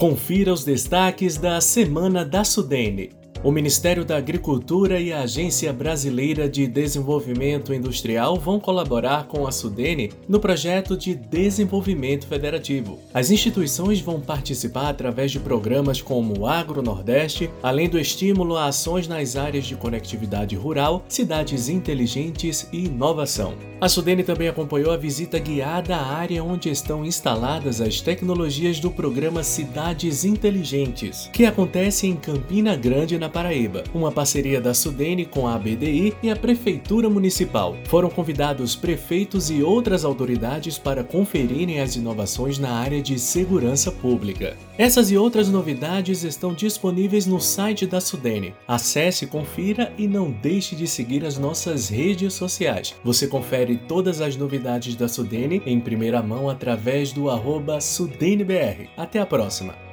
Confira os destaques da Semana da Sudene. O Ministério da Agricultura e a Agência Brasileira de Desenvolvimento Industrial vão colaborar com a Sudene no projeto de desenvolvimento federativo. As instituições vão participar através de programas como o Agro Nordeste, além do estímulo a ações nas áreas de conectividade rural, cidades inteligentes e inovação. A Sudene também acompanhou a visita guiada à área onde estão instaladas as tecnologias do programa Cidades Inteligentes, que acontece em Campina Grande, na Paraíba, uma parceria da Sudene com a ABDI e a Prefeitura Municipal. Foram convidados prefeitos e outras autoridades para conferirem as inovações na área de segurança pública. Essas e outras novidades estão disponíveis no site da Sudene. Acesse, confira e não deixe de seguir as nossas redes sociais. Você confere todas as novidades da Sudene em primeira mão através do arroba SudeneBR. Até a próxima!